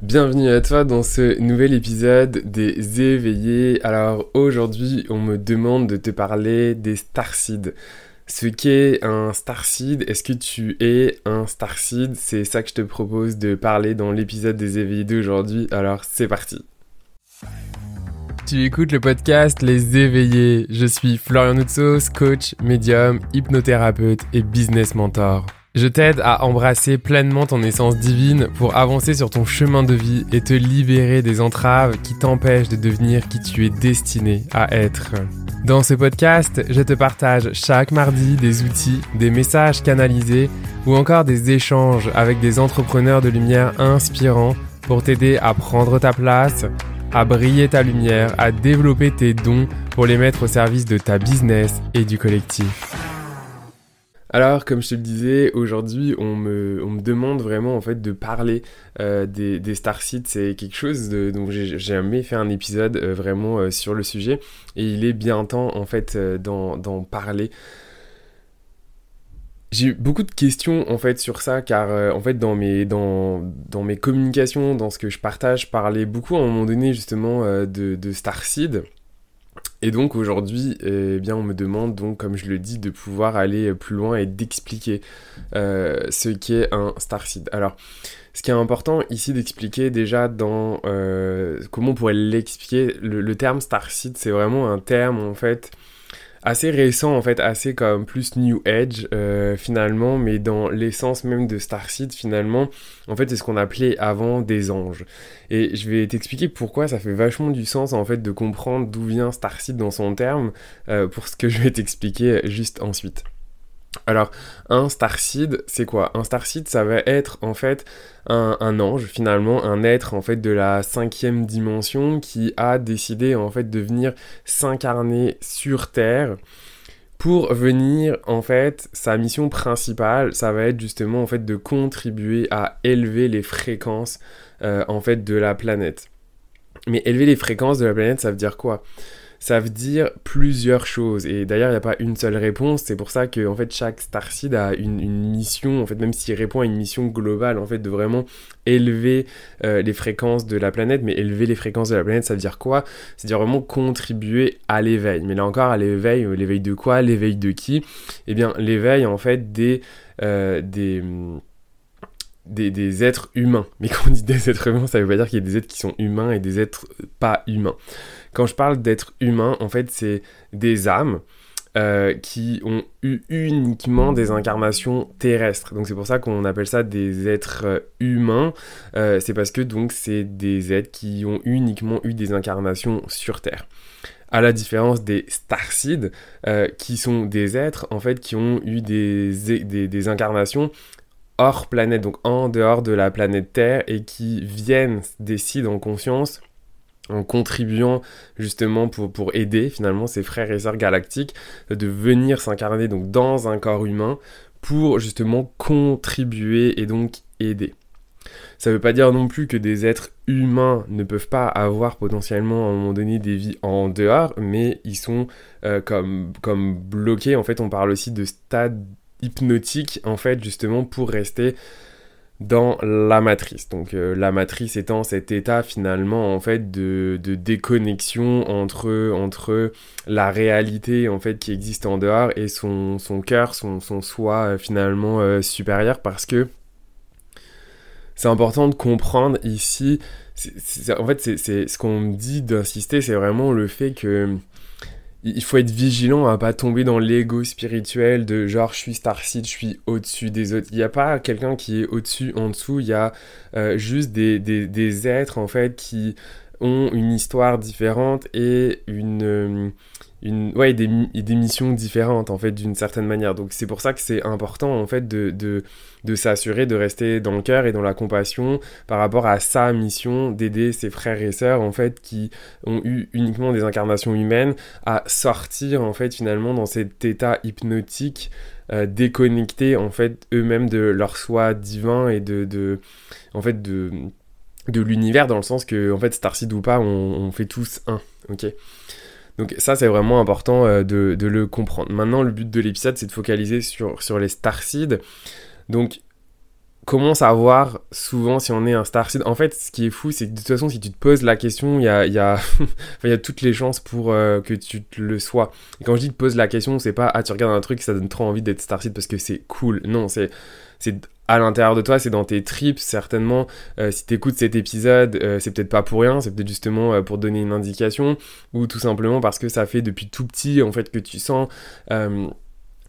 Bienvenue à toi dans ce nouvel épisode des éveillés. Alors aujourd'hui on me demande de te parler des starseeds. Ce qu'est un starseed, est-ce que tu es un starseed? C'est ça que je te propose de parler dans l'épisode des éveillés d'aujourd'hui. Alors c'est parti. Tu écoutes le podcast Les éveillés. Je suis Florian Noutsos, coach, médium, hypnothérapeute et business mentor. Je t'aide à embrasser pleinement ton essence divine pour avancer sur ton chemin de vie et te libérer des entraves qui t'empêchent de devenir qui tu es destiné à être. Dans ce podcast, je te partage chaque mardi des outils, des messages canalisés ou encore des échanges avec des entrepreneurs de lumière inspirants pour t'aider à prendre ta place, à briller ta lumière, à développer tes dons pour les mettre au service de ta business et du collectif. Alors, comme je te le disais, aujourd'hui, on me, demande vraiment en fait de parler euh, des, des. C'est quelque chose de, dont j'ai jamais fait un épisode euh, vraiment euh, sur le sujet, et il est bien temps en fait d'en parler. J'ai eu beaucoup de questions en fait sur ça car en fait dans mes, dans, dans mes communications, dans ce que je partage, je parlais beaucoup à un moment donné justement de, de Starseed et donc aujourd'hui, eh bien, on me demande donc, comme je le dis, de pouvoir aller plus loin et d'expliquer euh, ce qu'est un starseed. Alors, ce qui est important ici d'expliquer déjà dans euh, comment on pourrait l'expliquer, le, le, terme starseed, c'est vraiment un terme en fait assez récent en fait, assez comme plus New Age euh, finalement, mais dans l'essence même de Starseed finalement, en fait c'est ce qu'on appelait avant des anges. Et je vais t'expliquer pourquoi ça fait vachement du sens en fait de comprendre d'où vient Starseed dans son terme, euh, pour ce que je vais t'expliquer juste ensuite. Alors, un starseed, c'est quoi? Un starseed, ça va être en fait un, ange, finalement, un être en fait de la cinquième dimension qui a décidé en fait de venir s'incarner sur Terre pour venir en fait sa mission principale ça va être justement en fait de contribuer à élever les fréquences euh, en fait de la planète. Mais élever les fréquences de la planète ça veut dire quoi? Ça veut dire plusieurs choses. Et d'ailleurs, il n'y a pas une seule réponse. C'est pour ça que en fait, chaque starseed a une, mission, en fait, même s'il répond à une mission globale, en fait, de vraiment élever euh, les fréquences de la planète. Mais élever les fréquences de la planète, ça veut dire quoi? C'est-à-dire vraiment contribuer à l'éveil. Mais là encore, à l'éveil, euh, l'éveil de quoi? L'éveil de qui? Eh bien, l'éveil, en fait, des... Euh, des des, des, êtres humains. Mais quand on dit des êtres humains, ça veut pas dire qu'il y a des êtres qui sont humains et des êtres pas humains. Quand je parle d'êtres humains, en fait, c'est des âmes euh, qui ont eu uniquement des incarnations terrestres. Donc c'est pour ça qu'on appelle ça des êtres euh, humains. Euh, c'est parce que donc c'est des êtres qui ont uniquement eu des incarnations sur Terre. À la différence des starseeds, qui sont des êtres en fait qui ont eu des, des, des incarnations hors planète, donc en dehors de la planète Terre, et qui viennent, décident en conscience en contribuant justement pour, aider finalement ses frères et sœurs galactiques de venir s'incarner donc dans un corps humain pour justement contribuer et donc aider. Ça ne veut pas dire non plus que des êtres humains ne peuvent pas avoir potentiellement à un moment donné des vies en dehors, mais ils sont euh, comme, comme bloqués. En fait, on parle aussi de stade hypnotique, en fait, justement, pour rester dans la matrice. Donc euh, la matrice étant cet état finalement en fait de, de, déconnexion entre, entre la réalité en fait qui existe en dehors et son, son cœur, son, son soi euh, finalement euh, supérieur parce que c'est important de comprendre ici, en fait c'est ce qu'on me dit d'insister, c'est vraiment le fait que il faut être vigilant à pas tomber dans l'ego spirituel de genre je suis Starseed, je suis au-dessus des autres. Il n'y a pas quelqu'un qui est au-dessus, en dessous, il y a euh, juste des, êtres en fait qui ont une histoire différente et une, euh, une ouais, des, des missions différentes en fait d'une certaine manière. Donc c'est pour ça que c'est important en fait de, de, de s'assurer de rester dans le cœur et dans la compassion par rapport à sa mission d'aider ses frères et sœurs en fait qui ont eu uniquement des incarnations humaines à sortir en fait finalement dans cet état hypnotique euh, déconnecté en fait eux-mêmes de leur soi divin et de, de en fait de de l'univers dans le sens que en fait Starseed ou pas on, on fait tous un ok? Donc ça c'est vraiment important euh, de, de, le comprendre. Maintenant le but de l'épisode c'est de focaliser sur, sur les starseeds. Donc comment savoir souvent si on est un starseed? En fait, ce qui est fou, c'est que de toute façon, si tu te poses la question, il y a, y, y a toutes les chances pour euh, que tu le sois. Quand je dis te pose la question, c'est pas ah tu regardes un truc, ça donne trop envie d'être starseed parce que c'est cool. Non, c'est à l'intérieur de toi, c'est dans tes tripes, certainement. Euh, si tu écoutes cet épisode, euh, c'est peut-être pas pour rien, c'est peut-être justement pour donner une indication, ou tout simplement parce que ça fait depuis tout petit, en fait, que tu sens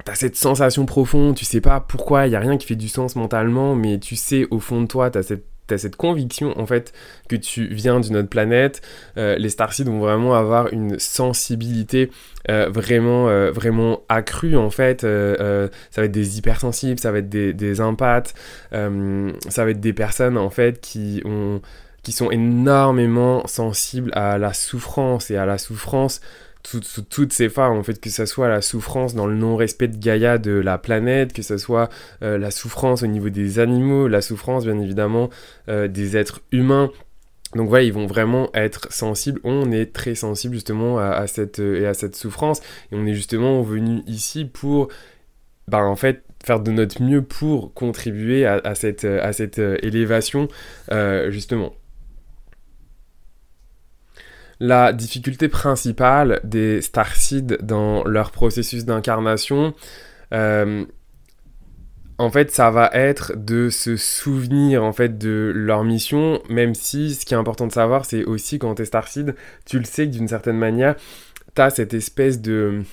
T'as cette sensation profonde, tu sais pas pourquoi, y a rien qui fait du sens mentalement, mais tu sais au fond de toi, t'as cette cette conviction en fait que tu viens d'une autre planète. Euh, les starseeds vont vraiment avoir une sensibilité euh, vraiment euh, vraiment accrue en fait. ça va être des hypersensibles, ça va être des, des empathes, ça va être des personnes en fait qui ont qui sont énormément sensibles à la souffrance et à la souffrance sous, toutes ces formes, en fait, que ce soit la souffrance dans le non-respect de Gaïa de la planète, que ce soit euh, la souffrance au niveau des animaux, la souffrance bien évidemment euh, des êtres humains. Donc voilà, ils vont vraiment être sensibles. On est très sensible justement à, cette, et à cette souffrance. Et on est justement venu ici pour, bah, en fait, faire de notre mieux pour contribuer à, cette, à cette euh, élévation, justement. La difficulté principale des Starseeds dans leur processus d'incarnation, euh, en fait, ça va être de se souvenir en fait de leur mission, même si ce qui est important de savoir, c'est aussi quand t'es Starseed, tu le sais que d'une certaine manière, t'as cette espèce de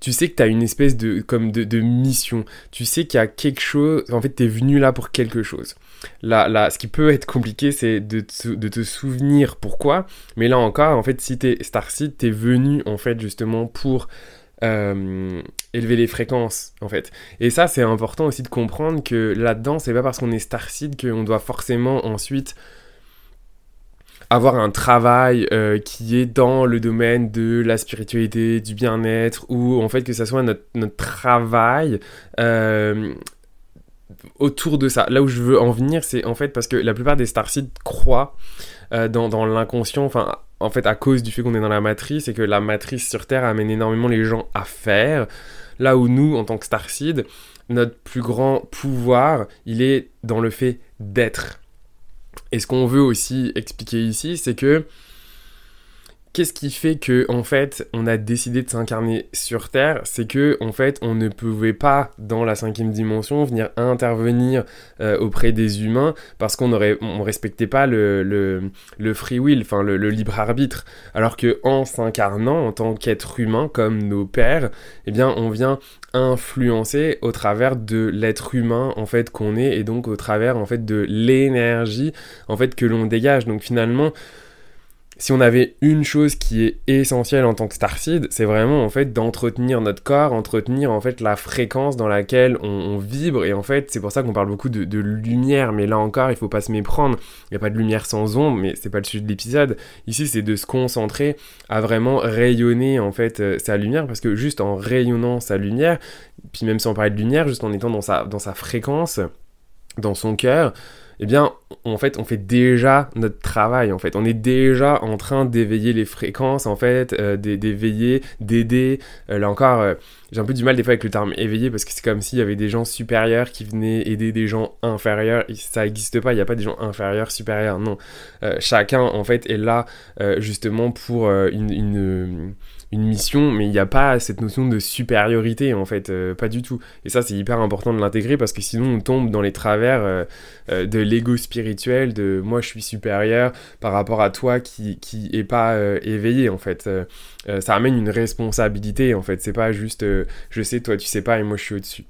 tu sais que tu as une espèce de, comme de, mission. Tu sais qu'il y a quelque chose. En fait, tu es venu là pour quelque chose. Là, là, ce qui peut être compliqué, c'est de, te souvenir pourquoi. Mais là encore, en fait, si tu es Starseed, tu es venu, en fait, justement pour euh, élever les fréquences, en fait. Et ça, c'est important aussi de comprendre que là-dedans, c'est pas parce qu'on est Starseed qu'on doit forcément ensuite avoir un travail euh, qui est dans le domaine de la spiritualité, du bien-être, ou en fait que ça soit notre, travail euh, autour de ça. Là où je veux en venir, c'est en fait parce que la plupart des starseeds croient euh, dans, dans l'inconscient, enfin en fait à cause du fait qu'on est dans la matrice et que la matrice sur Terre amène énormément les gens à faire. Là où nous, en tant que starseed, notre plus grand pouvoir, il est dans le fait d'être et ce qu'on veut aussi expliquer ici, c'est que qu'est-ce qui fait que en fait on a décidé de s'incarner sur Terre? C'est que en fait on ne pouvait pas dans la cinquième dimension venir intervenir euh, auprès des humains parce qu'on aurait respectait pas le, le, free will, enfin le, libre arbitre. Alors que en s'incarnant en tant qu'être humain comme nos pères, eh bien on vient influencer au travers de l'être humain en fait qu'on est et donc au travers en fait de l'énergie en fait que l'on dégage. Donc finalement si on avait une chose qui est essentielle en tant que starseed, c'est vraiment en fait d'entretenir notre corps, entretenir en fait la fréquence dans laquelle on, vibre. Et en fait c'est pour ça qu'on parle beaucoup de, lumière, mais là encore il faut pas se méprendre, il n'y a pas de lumière sans ombre, mais c'est pas le sujet de l'épisode. Ici c'est de se concentrer à vraiment rayonner en fait euh, sa lumière. Parce que juste en rayonnant sa lumière, puis même sans parler de lumière, juste en étant dans sa, dans sa fréquence, dans son cœur, eh bien, en fait, on fait déjà notre travail, en fait. On est déjà en train d'éveiller les fréquences, en fait, euh, d'éveiller, d'aider. Euh, là encore, euh, j'ai un peu du mal des fois avec le terme éveiller, parce que c'est comme s'il y avait des gens supérieurs qui venaient aider des gens inférieurs. ça n'existe pas, il n'y a pas des gens inférieurs, supérieurs, non. chacun, en fait, est là, justement, pour une une mission, mais il n'y a pas cette notion de supériorité en fait, euh, pas du tout. Et ça c'est hyper important de l'intégrer parce que sinon on tombe dans les travers euh, euh, de l'ego spirituel, de moi je suis supérieur par rapport à toi qui, qui est pas éveillé en fait. ça amène une responsabilité en fait, c'est pas juste je sais toi tu sais pas et moi je suis au-dessus.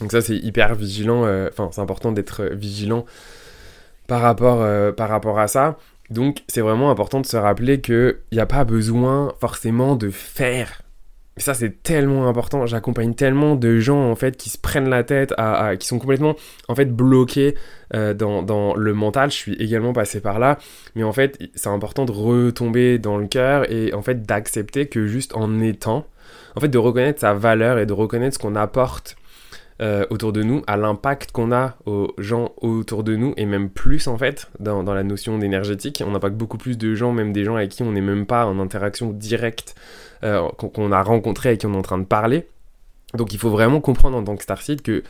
Donc ça c'est hyper vigilant, enfin c'est important d'être vigilant par rapport, par rapport à ça. Donc c'est vraiment important de se rappeler qu'il n'y a pas besoin forcément de faire. Ça c'est tellement important, j'accompagne tellement de gens en fait qui se prennent la tête, qui sont complètement en fait bloqués euh, dans, le mental, je suis également passé par là, mais en fait c'est important de retomber dans le cœur et en fait d'accepter que juste en étant, en fait de reconnaître sa valeur et de reconnaître ce qu'on apporte euh, autour de nous, à l'impact qu'on a aux gens autour de nous, et même plus en fait, dans, la notion d'énergétique. On impacte beaucoup plus de gens, même des gens avec qui on n'est même pas en interaction directe, euh, qu'on a rencontré, avec qui on est en train de parler. Donc il faut vraiment comprendre en tant que Starseed que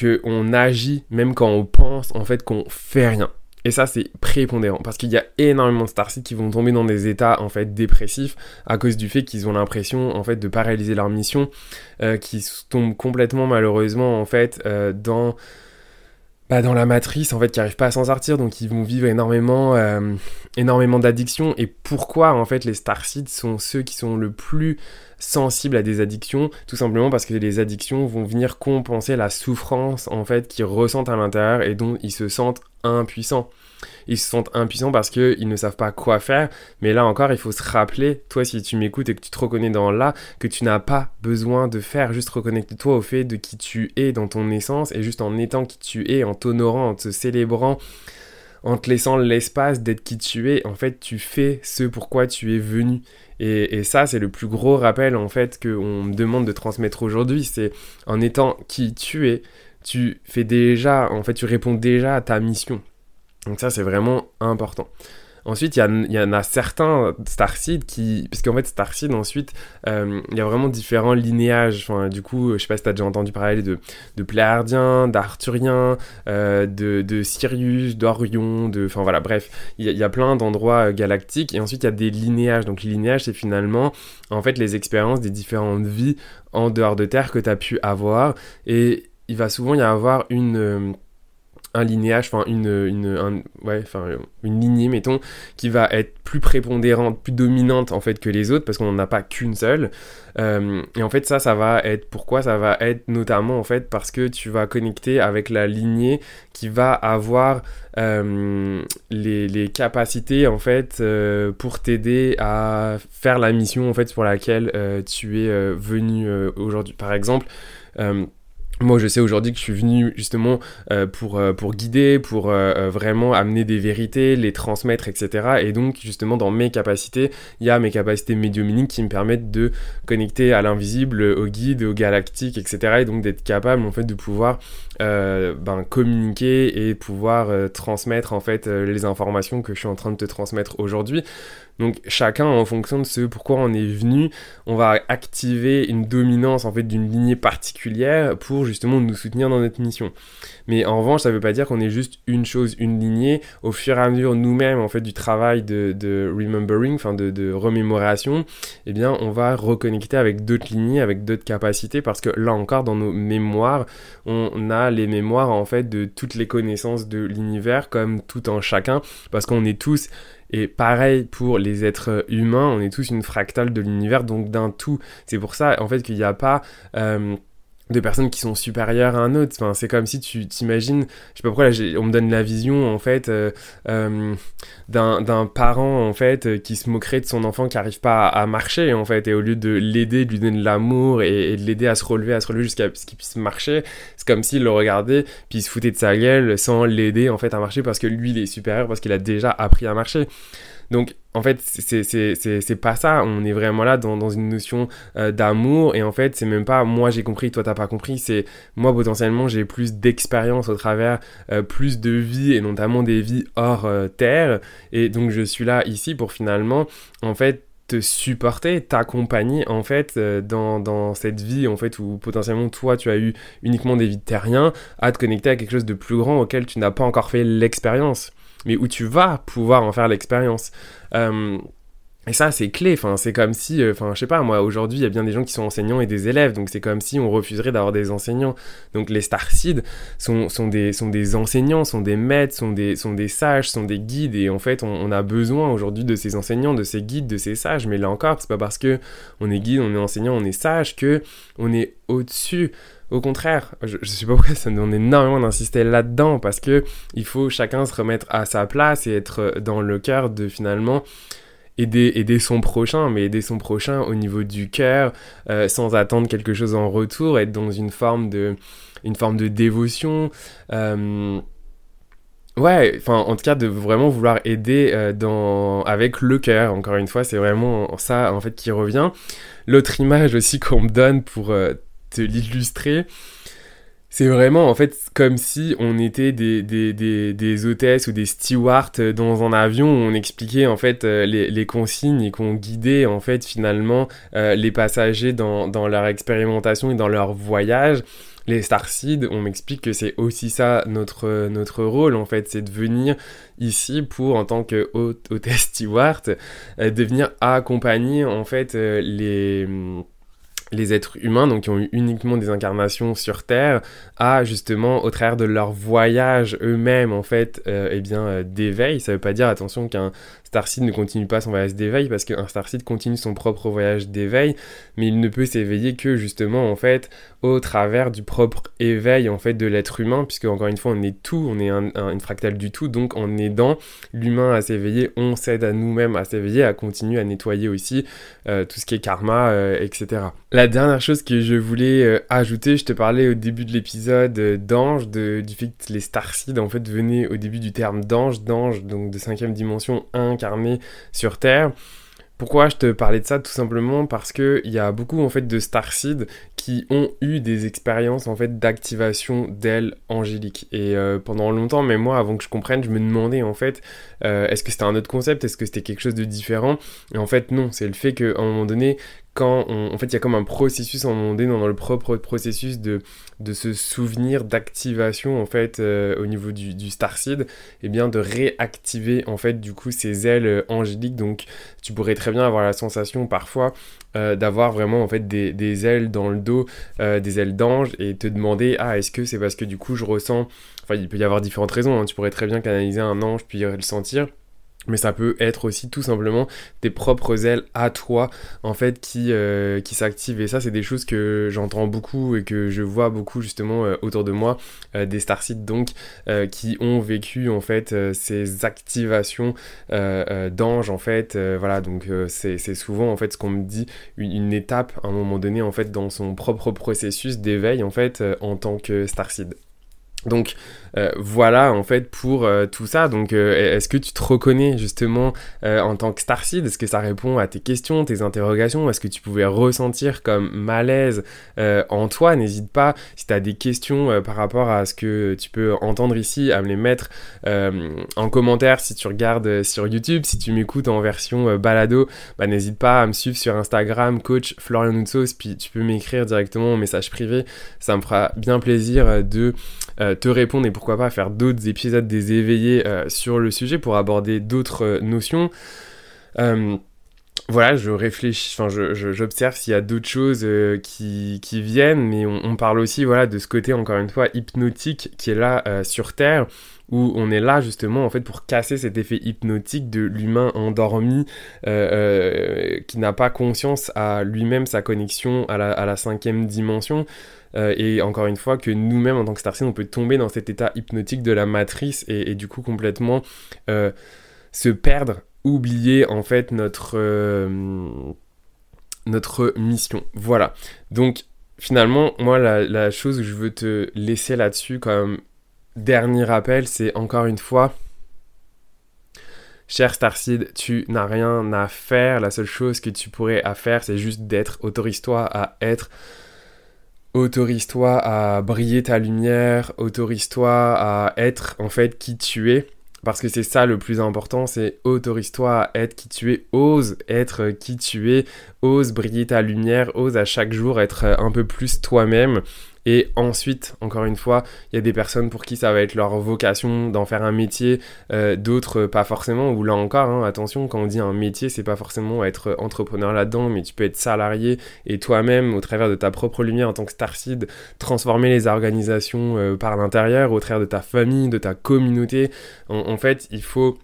qu'on agit même quand on pense en fait qu'on fait rien. Et ça, c'est prépondérant parce qu'il y a énormément de starseeds qui vont tomber dans des états en fait dépressifs à cause du fait qu'ils ont l'impression en fait de pas réaliser leur mission, euh, qui tombent complètement malheureusement en fait euh, dans bah, dans la matrice en fait qui n'arrivent pas à s'en sortir. Donc ils vont vivre énormément euh, énormément d'addictions. Et pourquoi en fait les starseeds sont ceux qui sont le plus sensibles à des addictions? Tout simplement parce que les addictions vont venir compenser la souffrance en fait qu'ils ressentent à l'intérieur et dont ils se sentent impuissants ils se sentent impuissants parce qu'ils ne savent pas quoi faire. Mais là encore, il faut se rappeler, toi si tu m'écoutes et que tu te reconnais dans là, que tu n'as pas besoin de faire, juste reconnecte-toi au fait de qui tu es dans ton essence et juste en étant qui tu es, en t'honorant, en te célébrant, en te laissant l'espace d'être qui tu es, en fait, tu fais ce pourquoi tu es venu. Et, ça, c'est le plus gros rappel, en fait, qu'on me demande de transmettre aujourd'hui. C'est en étant qui tu es, tu fais déjà, en fait, tu réponds déjà à ta mission. Donc ça, c'est vraiment important. Ensuite, il y, en a certains Starseed qui... Parce qu'en fait, Starseed, ensuite, euh, il y a vraiment différents linéages. Du coup, je sais pas si tu as déjà entendu parler de, de Pléardien, d'Arthurien, euh, de, de, Sirius, d'Orion, de... Enfin voilà, bref, il y, a plein d'endroits euh, galactiques. Et ensuite, il y a des linéages. Donc les linéages, c'est finalement, en fait, les expériences des différentes vies en dehors de Terre que tu as pu avoir. Et il va souvent y avoir une un linéage, enfin une, une, ouais, enfin une lignée, mettons, qui va être plus prépondérante, plus dominante en fait que les autres, parce qu'on n'en a pas qu'une seule. Euh, et en fait, ça, ça va être pourquoi Ça va être notamment en fait parce que tu vas connecter avec la lignée qui va avoir euh, les, les, capacités en fait euh, pour t'aider à faire la mission en fait pour laquelle tu es venu aujourd'hui. Par exemple. Moi, je sais aujourd'hui que je suis venu justement euh, pour, euh, pour guider, pour euh, vraiment amener des vérités, les transmettre, etc. Et donc, justement, dans mes capacités, il y a mes capacités médiumniques qui me permettent de connecter à l'invisible, au guide, au galactique, etc. Et donc, d'être capable, en fait, de pouvoir ben, communiquer et pouvoir transmettre, en fait, les informations que je suis en train de te transmettre aujourd'hui. Donc chacun en fonction de ce pourquoi on est venu, on va activer une dominance en fait d'une lignée particulière pour justement nous soutenir dans notre mission. Mais en revanche, ça ne veut pas dire qu'on est juste une chose, une lignée. Au fur et à mesure nous-mêmes en fait du travail de, remembering, enfin de, remémoration, eh bien on va reconnecter avec d'autres lignées, avec d'autres capacités parce que là encore dans nos mémoires, on a les mémoires en fait de toutes les connaissances de l'univers comme tout en chacun parce qu'on est tous et pareil pour les êtres humains, on est tous une fractale de l'univers, donc d'un tout. C'est pour ça, en fait, qu'il n'y a pas... Euh, de personnes qui sont supérieures à un autre. Enfin, c'est comme si tu t'imagines, je sais pas pourquoi, on me donne la vision en fait euh, euh, d'un parent en fait qui se moquerait de son enfant qui arrive pas à, marcher en fait, et au lieu de l'aider, de lui donner de l'amour et, de l'aider à se relever, à se relever jusqu'à ce qu'il puisse marcher, c'est comme s'il le regardait puis il se foutait de sa gueule sans l'aider en fait à marcher parce que lui il est supérieur parce qu'il a déjà appris à marcher. Donc, en fait, c'est pas ça. On est vraiment là dans, une notion euh, d'amour. Et en fait, c'est même pas moi j'ai compris, toi t'as pas compris. C'est moi potentiellement j'ai plus d'expérience au travers euh, plus de vie et notamment des vies hors euh, terre. Et donc, je suis là ici pour finalement, en fait, te supporter, t'accompagner en fait dans, dans, cette vie en fait où potentiellement toi tu as eu uniquement des vies de terriens à te connecter à quelque chose de plus grand auquel tu n'as pas encore fait l'expérience mais où tu vas pouvoir en faire l'expérience. Euh, et ça, c'est clé. Enfin, c'est comme si, euh, enfin, je sais pas, moi, aujourd'hui, il y a bien des gens qui sont enseignants et des élèves. Donc, c'est comme si on refuserait d'avoir des enseignants. Donc, les Starseeds sont, sont, des, enseignants, sont des maîtres, sont des, sages, sont des guides. Et en fait, on, a besoin aujourd'hui de ces enseignants, de ces guides, de ces sages. Mais là encore, c'est pas parce que on est guide, on est enseignant, on est sage que on est au-dessus au contraire, je, ne sais pas pourquoi ça nous donne énormément d'insister là-dedans, parce que il faut chacun se remettre à sa place et être dans le cœur de finalement aider, aider son prochain, mais aider son prochain au niveau du cœur, euh, sans attendre quelque chose en retour, être dans une forme de, une forme de dévotion. Euh, ouais, enfin, en tout cas, de vraiment vouloir aider euh, dans, avec le cœur. Encore une fois, c'est vraiment ça, en fait, qui revient. L'autre image aussi qu'on me donne pour l'illustrer. C'est vraiment en fait comme si on était des, des, des, hôtesses ou des stewards dans un avion où on expliquait en fait euh, les, les consignes et qu'on guidait en fait finalement euh, les passagers dans, dans, leur expérimentation et dans leur voyage. les Starseeds, on m'explique que c'est aussi ça notre, notre rôle en fait, c'est de venir ici pour, en tant que hôtesse steward, euh, de venir accompagner en fait les les êtres humains, donc qui ont eu uniquement des incarnations sur Terre, à justement, au travers de leur voyage eux-mêmes, en fait, euh, eh bien, euh, d'éveil. Ça veut pas dire, attention, qu'un Starseed ne continue pas son voyage d'éveil, parce qu'un Starseed continue son propre voyage d'éveil, mais il ne peut s'éveiller que, justement, en fait, au travers du propre éveil, en fait, de l'être humain, puisque, encore une fois, on est tout, on est une fractale du tout, donc en aidant l'humain à s'éveiller, on s'aide à nous-mêmes à s'éveiller, à continuer à nettoyer aussi euh, tout ce qui est karma, euh, etc. La dernière chose que je voulais euh, ajouter, je te parlais au début de l'épisode d'ange, du fait que les starseeds en fait venaient au début du terme d'ange, d'ange donc de cinquième dimension incarné sur Terre. Pourquoi je te parlais de ça? Tout simplement parce qu'il y a beaucoup en fait de starseeds qui ont eu des expériences en fait d'activation d'ailes angéliques. Et euh, pendant longtemps, même moi, avant que je comprenne, je me demandais en fait, euh, est-ce que c'était un autre concept, est-ce que c'était quelque chose de différent? Et en fait, non, c'est le fait qu'à un moment donné, quand en fait il y a comme un processus à un moment donné dans, le propre processus de, de se souvenir d'activation en fait euh, au niveau du, du starseed et eh bien de réactiver en fait du coup ces ailes angéliques. Donc tu pourrais très bien avoir la sensation parfois d'avoir vraiment en fait des, des, ailes dans le dos des ailes d'ange et te demander ah est-ce que c'est parce que du coup je ressens? Enfin il peut y avoir différentes raisons hein. tu pourrais très bien canaliser un ange puis le sentir mais ça peut être aussi tout simplement tes propres ailes à toi en fait qui, euh, qui s'activent. Et ça c'est des choses que j'entends beaucoup et que je vois beaucoup justement euh, autour de moi euh, des starseeds donc qui ont vécu en fait ces activations d'anges en fait voilà. Donc c'est souvent en fait ce qu'on me dit une, étape à un moment donné en fait dans son propre processus d'éveil en fait en tant que starseed donc euh, voilà en fait pour euh, tout ça. Donc euh, est-ce que tu te reconnais justement en tant que Starseed Est-ce que ça répond à tes questions, tes interrogations? Est-ce que tu pouvais ressentir comme malaise en toi? N'hésite pas si tu as des questions par rapport à ce que tu peux entendre ici à me les mettre en commentaire si tu regardes sur YouTube. Si tu m'écoutes en version balado, bah, n'hésite pas à me suivre sur Instagram, coach Florian Noutsos, puis tu peux m'écrire directement en message privé. Ça me fera bien plaisir de te répondre et pour pourquoi pas faire d'autres épisodes des éveillés euh, sur le sujet pour aborder d'autres euh, notions. Euh, voilà, je réfléchis, enfin, j'observe s'il y a d'autres choses qui, qui, viennent, mais on, parle aussi, voilà, de ce côté, encore une fois, hypnotique qui est là sur Terre, où on est là, justement, en fait, pour casser cet effet hypnotique de l'humain endormi, qui n'a pas conscience à lui-même sa connexion à la, cinquième dimension. Euh, et encore une fois, que nous-mêmes, en tant que Starseed, on peut tomber dans cet état hypnotique de la matrice et, du coup complètement euh, se perdre, oublier en fait notre, euh, notre mission. Voilà. Donc finalement, moi, la, la, chose que je veux te laisser là-dessus comme dernier rappel, c'est encore une fois... Cher Starseed, tu n'as rien à faire. La seule chose que tu pourrais faire, c'est juste d'être. Autorise-toi à être autorise-toi à briller ta lumière, autorise-toi à être en fait qui tu es. Parce que c'est ça le plus important, c'est autorise-toi à être qui tu es, ose être qui tu es, ose briller ta lumière, ose à chaque jour être un peu plus toi-même. Et ensuite, encore une fois, il y a des personnes pour qui ça va être leur vocation d'en faire un métier, euh, d'autres pas forcément, ou là encore, hein, attention, quand on dit un métier, c'est pas forcément être entrepreneur là-dedans, mais tu peux être salarié et toi-même, au travers de ta propre lumière en tant que Starseed, transformer les organisations euh, par l'intérieur, au travers de ta famille, de ta communauté. en fait, il faut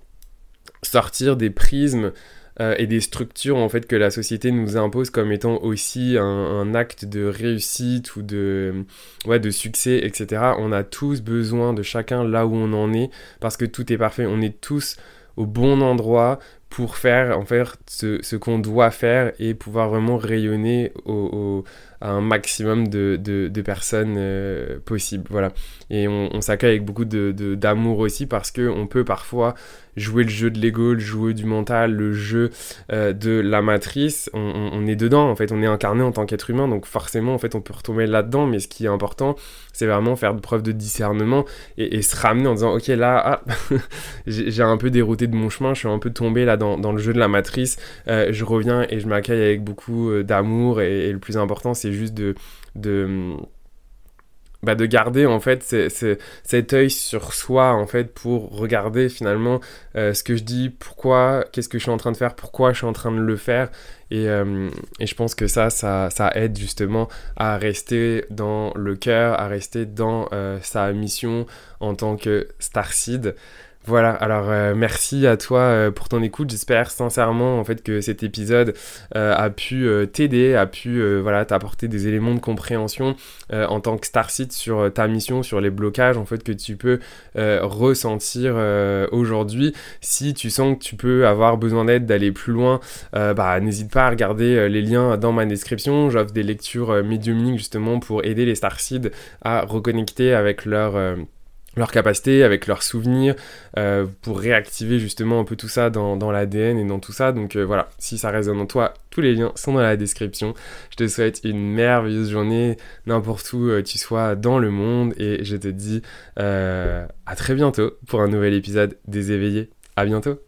sortir des prismes euh, et des structures en fait que la société nous impose comme étant aussi un, acte de réussite ou de, ouais, de succès, etc. On a tous besoin de chacun là où on en est parce que tout est parfait. On est tous au bon endroit pour faire en fait ce, ce qu'on doit faire et pouvoir vraiment rayonner au, un maximum de, de, personnes euh, possibles. Voilà. Et on, s'accueille avec beaucoup d'amour aussi parce qu'on peut parfois jouer le jeu de l'ego, le jeu du mental, le jeu euh, de la matrice, on, est dedans en fait, on est incarné en tant qu'être humain, donc forcément en fait on peut retomber là-dedans, mais ce qui est important, c'est vraiment faire preuve de discernement et, se ramener en disant ok là, ah, j'ai un peu dérouté de mon chemin, je suis un peu tombé là dans, dans le jeu de la matrice, euh, je reviens et je m'accueille avec beaucoup euh, d'amour et, le plus important c'est juste bah, de garder en fait cet œil sur soi en fait pour regarder finalement euh, ce que je dis, pourquoi, qu'est-ce que je suis en train de faire, pourquoi je suis en train de le faire et, euh, je pense que ça, ça, ça, aide justement à rester dans le cœur, à rester dans euh, sa mission en tant que Starseed. Voilà, alors euh, merci à toi euh, pour ton écoute. J'espère sincèrement en fait que cet épisode euh, a pu t'aider, a pu voilà t'apporter des éléments de compréhension en tant que Starseed sur ta mission, sur les blocages en fait que tu peux ressentir aujourd'hui. Si tu sens que tu peux avoir besoin d'aide, d'aller plus loin, bah n'hésite pas à regarder les liens dans ma description. J'offre des lectures médiumniques justement pour aider les Starseeds à reconnecter avec leur leur capacité, avec leurs souvenirs, euh, pour réactiver justement un peu tout ça dans, l'ADN et dans tout ça. Donc euh, voilà, si ça résonne en toi, tous les liens sont dans la description. Je te souhaite une merveilleuse journée, n'importe où euh, tu sois dans le monde, et je te dis à très bientôt pour un nouvel épisode des éveillés. À bientôt